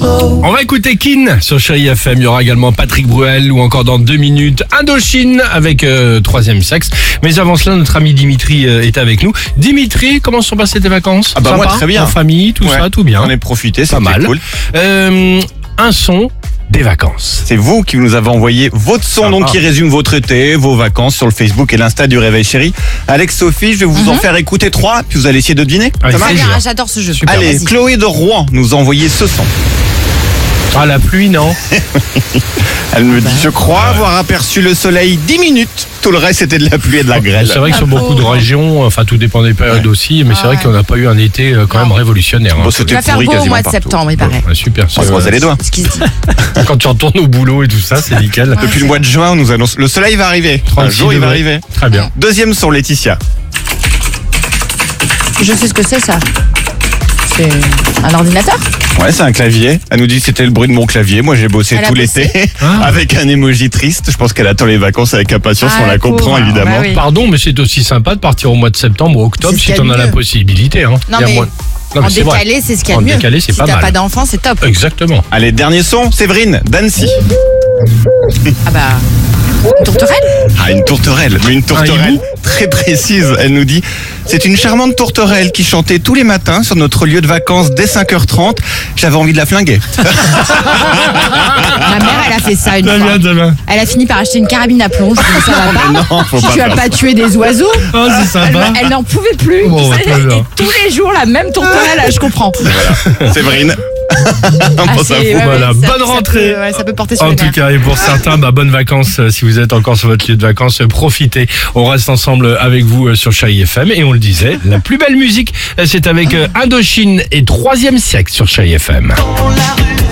On va écouter Kin sur Chéri FM. Il y aura également Patrick Bruel ou encore dans deux minutes Indochine avec euh, Troisième Sexe. Mais avant cela, notre ami Dimitri euh, est avec nous. Dimitri, comment se sont passées tes vacances? Ah bah moi, Sympa très bien. En famille, tout Ouais. ça, tout bien. On est profité, Pas c'était mal. cool. Euh, un son des vacances. C'est vous qui nous avez envoyé votre son, Sympa. donc qui résume votre été, vos vacances sur le Facebook et l'Insta du Réveil Chéri. Alex, Sophie, je vais vous en faire écouter trois, puis vous allez essayer de deviner. Avec Ça marche plaisir. Ah, J'adore ce jeu. Super. Allez. Chloé de Rouen nous a envoyé ce son. Ah, la pluie, non Elle me dit, je crois avoir aperçu le soleil 10 minutes. Tout le reste, c'était de la pluie et de la grêle. C'est vrai que sur beaucoup de régions, enfin tout dépend des périodes aussi, mais c'est Ah vrai qu'on n'a pas eu un été euh, quand même révolutionnaire. hein. Bon, Il c'était va faire pourri beau au quasiment mois de partout. septembre, il paraît. Ouais, super. On va se croiser les doigts. Ce qui se dit. Quand tu retournes au boulot et tout ça, c'est nickel. Depuis le mois de juin, on nous annonce le soleil va arriver. Un 36 jour, il va degrés. arriver. Très bien. Deuxième son, Laetitia. Je sais ce que c'est ça. C'est un ordinateur? Ouais, c'est un clavier. Elle nous dit c'était le bruit de mon clavier. Moi, j'ai bossé Elle a tout l'été Ah. avec un emoji triste. Je pense qu'elle attend les vacances avec impatience. Ah, on la comprend évidemment. Bah oui. Pardon, mais c'est aussi sympa de partir au mois de septembre ou octobre C'est ce si qu'il y a en de as la mieux. possibilité. Hein. Non, Il y a mais moins- Non, mais En c'est vrai. décalé, c'est ce qu'il y a En de mieux. décalé, c'est si pas t'as mal. pas d'enfant, c'est top. Exactement. Allez, dernier son, Séverine, d'Annecy. Ah bah. Tourterelle Ah, une tourterelle, mais une tourterelle très précise. Elle nous dit c'est une charmante tourterelle qui chantait tous les matins sur notre lieu de vacances dès 5h30. J'avais envie de la flinguer. Ma mère, elle a fait ça une fois. bien, très bien. Elle a fini par acheter une carabine à plomb. Je dis, ça va pas. non, faut si pas tu vas faire pas tuer des oiseaux. Oh, c'est Elle, sympa. elle n'en pouvait plus. Bon, très bien. et tous les jours, la même tourterelle, je comprends. Séverine. Ah, Bon, c'est- ça ouais, fout. ouais, Voilà, ça- bonne ça rentrée. peut- ouais, ça peut porter sur En les tout nerfs. cas, et pour certains, bah, bonnes vacances euh, si vous êtes encore sur votre lieu de vacances. euh, Profitez. On reste ensemble avec vous euh, sur Chai FM et on le disait, la plus belle musique, euh, c'est avec euh, Indochine et Troisième siècle sur Chai FM. dans la rue